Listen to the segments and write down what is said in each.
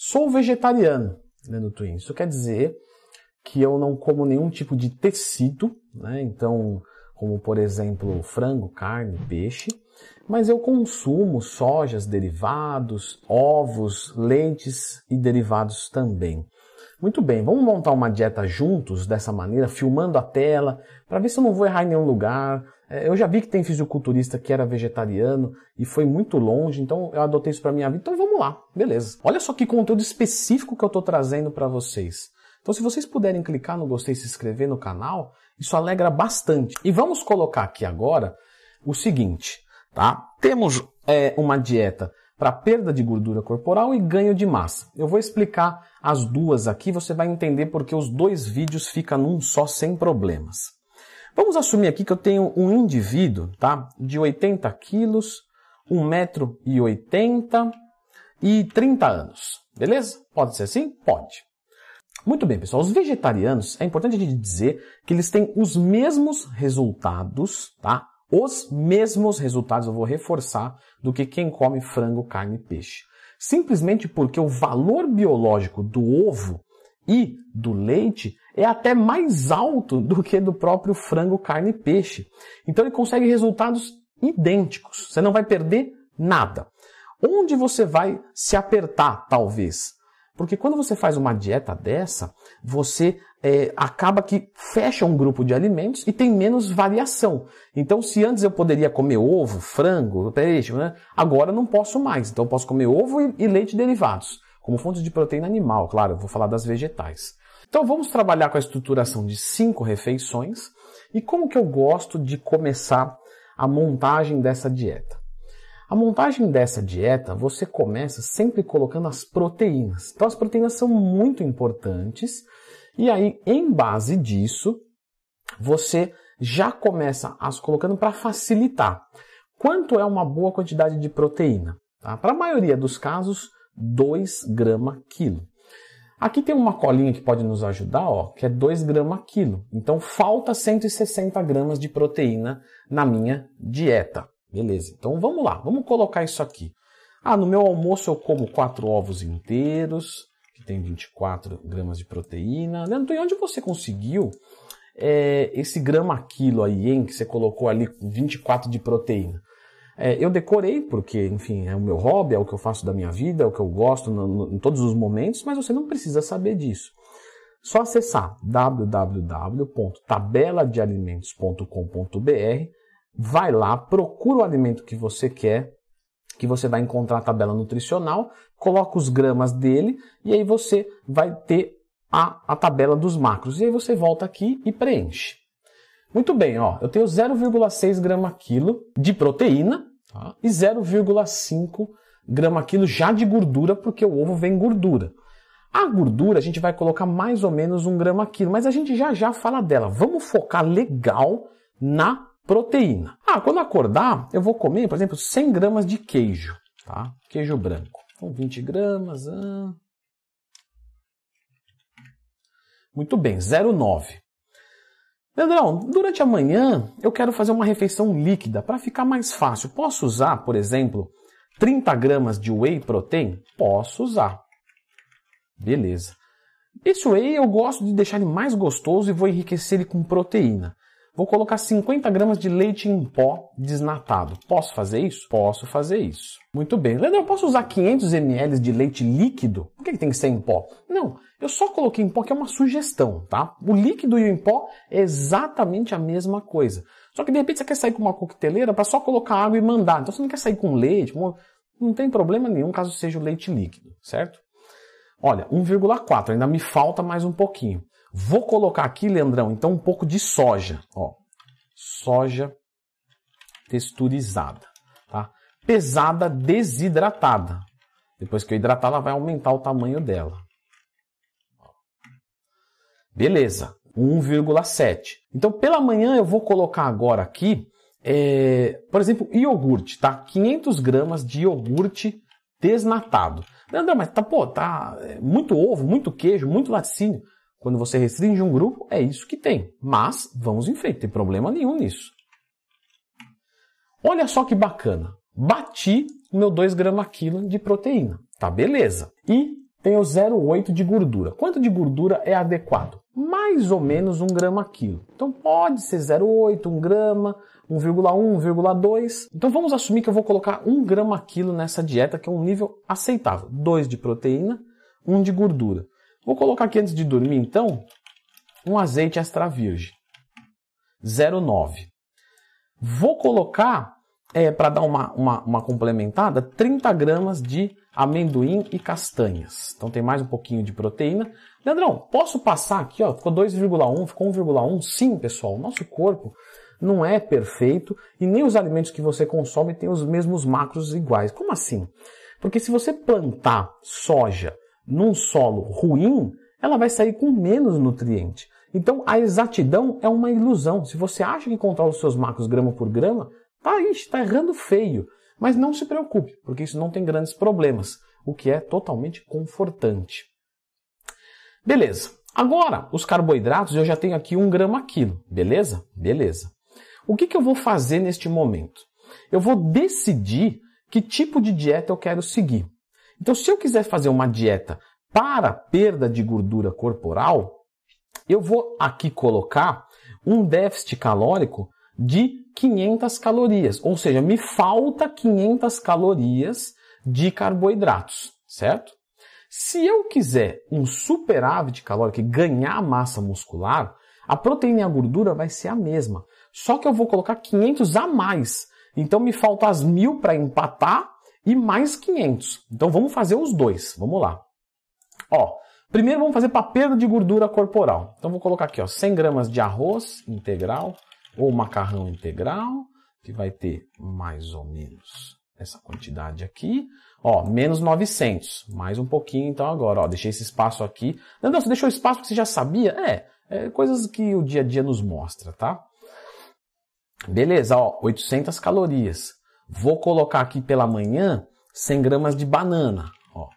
Sou vegetariano, Leandro Twin. Isso quer dizer que eu não como nenhum tipo de tecido, né? Então, como por exemplo frango, carne, peixe, mas eu consumo sojas, derivados, ovos, leites e derivados também. Muito bem, vamos montar uma dieta juntos dessa maneira, filmando a tela, para ver se eu não vou errar em nenhum lugar. É, eu já vi que tem fisiculturista que era vegetariano e foi muito longe, então eu adotei isso para minha vida. Então vamos lá, beleza. Olha só que conteúdo específico que eu estou trazendo para vocês. Então se vocês puderem clicar no gostei e se inscrever no canal, isso alegra bastante. E vamos colocar aqui agora o seguinte, tá? Temos é, uma dieta para perda de gordura corporal e ganho de massa. Eu vou explicar as duas aqui, você vai entender porque os dois vídeos ficam num só sem problemas. Vamos assumir aqui que eu tenho um indivíduo, tá? De 80 quilos, 1,80m e 30 anos. Beleza? Pode ser assim? Pode. Muito bem, pessoal. Os vegetarianos, é importante a gente dizer que eles têm os mesmos resultados, tá? os mesmos resultados, eu vou reforçar, do que quem come frango, carne e peixe. Simplesmente porque o valor biológico do ovo e do leite é até mais alto do que do próprio frango, carne e peixe. Então ele consegue resultados idênticos. Você não vai perder nada. Onde você vai se apertar, talvez? Porque quando você faz uma dieta dessa, você é, acaba que fecha um grupo de alimentos e tem menos variação. Então, se antes eu poderia comer ovo, frango, peixe, né? agora não posso mais. Então, eu posso comer ovo e, e leite derivados, como fontes de proteína animal. Claro, vou falar das vegetais. Então, vamos trabalhar com a estruturação de cinco refeições e como que eu gosto de começar a montagem dessa dieta. A montagem dessa dieta, você começa sempre colocando as proteínas. Então as proteínas são muito importantes e aí em base disso, você já começa as colocando para facilitar. Quanto é uma boa quantidade de proteína? Tá? Para a maioria dos casos, 2 gramas quilo. Aqui tem uma colinha que pode nos ajudar, ó, que é 2 gramas quilo. Então falta 160 gramas de proteína na minha dieta. Beleza, então vamos lá, vamos colocar isso aqui. Ah, no meu almoço eu como quatro ovos inteiros, que tem 24 gramas de proteína. Leandro, e onde você conseguiu é, esse grama quilo aí, hein, que você colocou ali 24 de proteína? É, eu decorei, porque, enfim, é o meu hobby, é o que eu faço da minha vida, é o que eu gosto no, no, em todos os momentos, mas você não precisa saber disso. Só acessar www.tabeladealimentos.com.br vai lá, procura o alimento que você quer, que você vai encontrar a tabela nutricional, coloca os gramas dele e aí você vai ter a, a tabela dos macros. E aí você volta aqui e preenche. Muito bem, ó, eu tenho 0,6 grama quilo de proteína tá? e 0,5 grama quilo já de gordura, porque o ovo vem gordura. A gordura a gente vai colocar mais ou menos um grama quilo, mas a gente já já fala dela. Vamos focar legal na Proteína. Ah, quando acordar, eu vou comer, por exemplo, 100 gramas de queijo, tá? Queijo branco. Então, 20 gramas. Ah... Muito bem, 0,9. Leandrão, durante a manhã eu quero fazer uma refeição líquida para ficar mais fácil. Posso usar, por exemplo, 30 gramas de whey protein? Posso usar. Beleza. Esse whey eu gosto de deixar ele mais gostoso e vou enriquecer ele com proteína. Vou colocar 50 gramas de leite em pó desnatado. Posso fazer isso? Posso fazer isso. Muito bem. Leandro, eu posso usar 500 ml de leite líquido? Por que tem que ser em pó? Não, eu só coloquei em pó que é uma sugestão, tá? O líquido e o em pó é exatamente a mesma coisa. Só que de repente você quer sair com uma coqueteleira para só colocar água e mandar. Então você não quer sair com leite, não tem problema nenhum caso seja o leite líquido, certo? Olha, 1,4, ainda me falta mais um pouquinho. Vou colocar aqui, Leandrão, então um pouco de soja. Ó, soja texturizada, tá? Pesada desidratada. Depois que eu hidratar, ela vai aumentar o tamanho dela. Beleza, 1,7. Então, pela manhã eu vou colocar agora aqui, é, por exemplo, iogurte, tá? 500 gramas de iogurte desnatado. Leandrão, mas tá, pô, tá é, muito ovo, muito queijo, muito laticínio. Quando você restringe um grupo, é isso que tem. Mas vamos em frente, tem problema nenhum nisso. Olha só que bacana. Bati meu 2 gramas quilo de proteína. Tá beleza. E tenho 0,8 de gordura. Quanto de gordura é adequado? Mais ou menos 1 grama quilo. Então pode ser 0,8, 1 grama, 1,1, 1,2. Então vamos assumir que eu vou colocar 1 grama quilo nessa dieta, que é um nível aceitável. 2 de proteína, 1 de gordura. Vou colocar aqui antes de dormir, então, um azeite extra virgem. 0,9. Vou colocar, é, para dar uma, uma, uma complementada, 30 gramas de amendoim e castanhas. Então tem mais um pouquinho de proteína. Leandrão, posso passar aqui, ó, ficou 2,1, ficou 1,1? Sim, pessoal, o nosso corpo não é perfeito e nem os alimentos que você consome têm os mesmos macros iguais. Como assim? Porque se você plantar soja num solo ruim, ela vai sair com menos nutriente. Então a exatidão é uma ilusão. Se você acha que controla os seus macros grama por grama, tá aí, está errando feio. Mas não se preocupe, porque isso não tem grandes problemas, o que é totalmente confortante. Beleza. Agora, os carboidratos eu já tenho aqui um grama quilo, beleza? Beleza. O que, que eu vou fazer neste momento? Eu vou decidir que tipo de dieta eu quero seguir. Então, se eu quiser fazer uma dieta para perda de gordura corporal, eu vou aqui colocar um déficit calórico de 500 calorias, ou seja, me falta 500 calorias de carboidratos, certo? Se eu quiser um superávit calórico e ganhar massa muscular, a proteína e a gordura vai ser a mesma, só que eu vou colocar 500 a mais. Então me falta as mil para empatar e mais 500. Então vamos fazer os dois. Vamos lá. Ó, primeiro vamos fazer para perda de gordura corporal. Então vou colocar aqui, ó, 100 gramas de arroz integral ou macarrão integral, que vai ter mais ou menos essa quantidade aqui. Ó, menos 900, mais um pouquinho então agora, ó, deixei esse espaço aqui. Não, não, você deixou espaço porque você já sabia? É, é coisas que o dia a dia nos mostra, tá? Beleza, ó, 800 calorias. Vou colocar aqui pela manhã 100 gramas de banana, ó,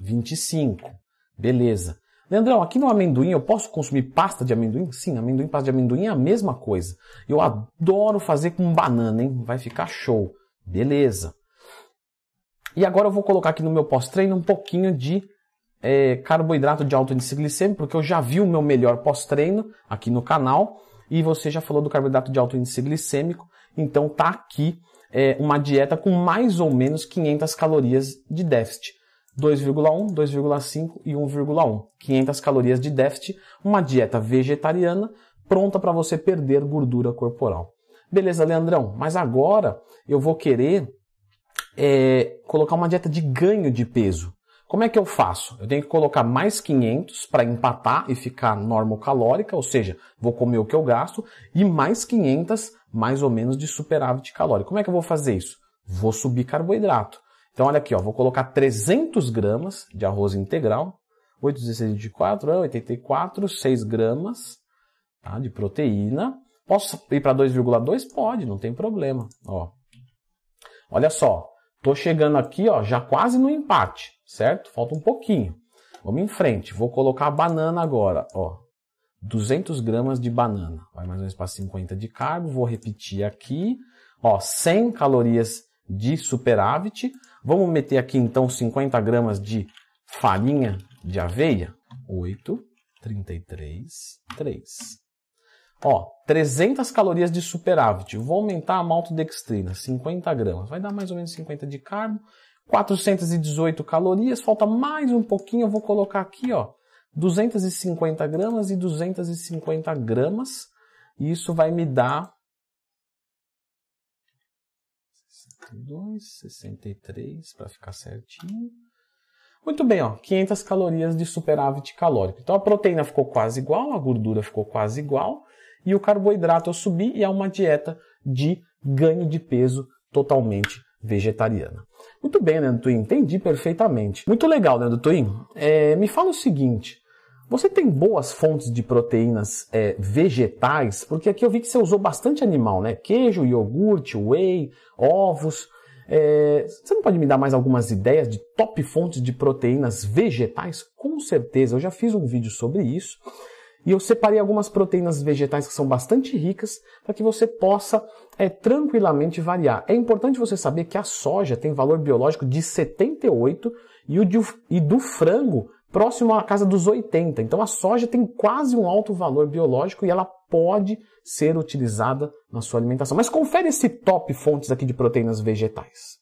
25. Beleza. Leandrão, aqui no amendoim eu posso consumir pasta de amendoim? Sim, amendoim, pasta de amendoim é a mesma coisa. Eu adoro fazer com banana, hein? Vai ficar show. Beleza. E agora eu vou colocar aqui no meu pós-treino um pouquinho de é, carboidrato de alto índice glicêmico, porque eu já vi o meu melhor pós-treino aqui no canal e você já falou do carboidrato de alto índice glicêmico, então tá aqui é, uma dieta com mais ou menos 500 calorias de déficit. 2,1, 2,5 e 1,1. 500 calorias de déficit, uma dieta vegetariana pronta para você perder gordura corporal. Beleza, Leandrão, mas agora eu vou querer é, colocar uma dieta de ganho de peso. Como é que eu faço? Eu tenho que colocar mais 500 para empatar e ficar normocalórica, ou seja, vou comer o que eu gasto, e mais 500 mais ou menos de superávit calórico. Como é que eu vou fazer isso? Vou subir carboidrato. Então olha aqui, ó, vou colocar 300 gramas de arroz integral, 8 16 de 4 é 84, 6 gramas tá, de proteína. Posso ir para 2,2? Pode, não tem problema. Ó. Olha só, tô chegando aqui ó, já quase no empate certo? Falta um pouquinho. Vamos em frente. Vou colocar a banana agora, ó. 200 gramas de banana. Vai mais ou menos para 50 de carbo. Vou repetir aqui. Ó, 100 calorias de superávit. Vamos meter aqui então 50 gramas de farinha de aveia. 8, 33, 3. Ó, 300 calorias de superávit. Vou aumentar a maltodextrina, 50 gramas. Vai dar mais ou menos 50 de carbo. 418 calorias, falta mais um pouquinho, eu vou colocar aqui, ó, 250 gramas e 250 gramas, e isso vai me dar 62, 63, para ficar certinho. Muito bem, ó, 500 calorias de superávit calórico. Então a proteína ficou quase igual, a gordura ficou quase igual, e o carboidrato eu subi, e é uma dieta de ganho de peso totalmente vegetariana. Muito bem, Leandro Twin, entendi perfeitamente. Muito legal, Leandro Twin. É, me fala o seguinte, você tem boas fontes de proteínas é, vegetais? Porque aqui eu vi que você usou bastante animal, né? Queijo, iogurte, whey, ovos. É, você não pode me dar mais algumas ideias de top fontes de proteínas vegetais? Com certeza, eu já fiz um vídeo sobre isso. E eu separei algumas proteínas vegetais que são bastante ricas para que você possa é, tranquilamente variar. É importante você saber que a soja tem valor biológico de 78 e, o de, e do frango próximo à casa dos 80. Então a soja tem quase um alto valor biológico e ela pode ser utilizada na sua alimentação. Mas confere esse top fontes aqui de proteínas vegetais.